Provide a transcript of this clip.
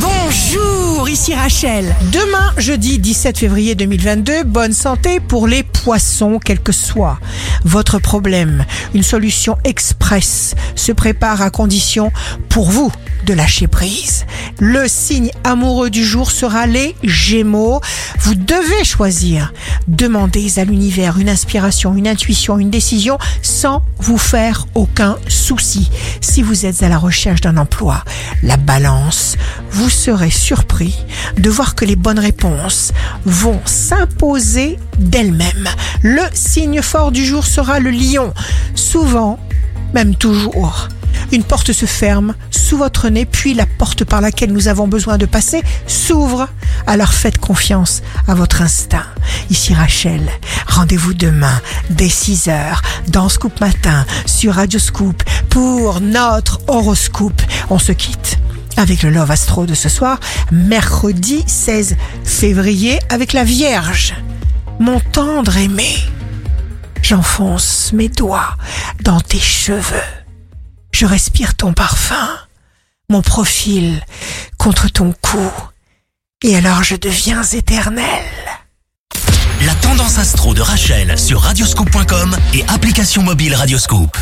Bonjour, ici Rachel. Demain, jeudi 17 février 2022, bonne santé pour les poissons, quel que soit votre problème. Une solution express se prépare à condition pour vous de lâcher prise. Le signe amoureux du jour sera les Gémeaux. Vous devez choisir. Demandez à l'univers une inspiration, une intuition, une décision sans vous faire aucun souci. Si vous êtes à la recherche d'un emploi, la balance, vous serez surpris de voir que les bonnes réponses vont s'imposer d'elles-mêmes. Le signe fort du jour sera le lion. Souvent, même toujours, une porte se ferme sous votre nez, puis la porte par laquelle nous avons besoin de passer s'ouvre. Alors faites confiance à votre instinct. Ici Rachel, rendez-vous demain dès 6 heures dans Scoop Matin sur Radio Scoop pour notre horoscope. On se quitte avec le Love Astro de ce soir, mercredi 16 février avec la Vierge. Mon tendre aimé, j'enfonce mes doigts dans tes cheveux. Je respire ton parfum, mon profil contre ton cou, et alors je deviens éternel. La tendance astro de Rachel sur radioscope.com et application mobile Radioscope.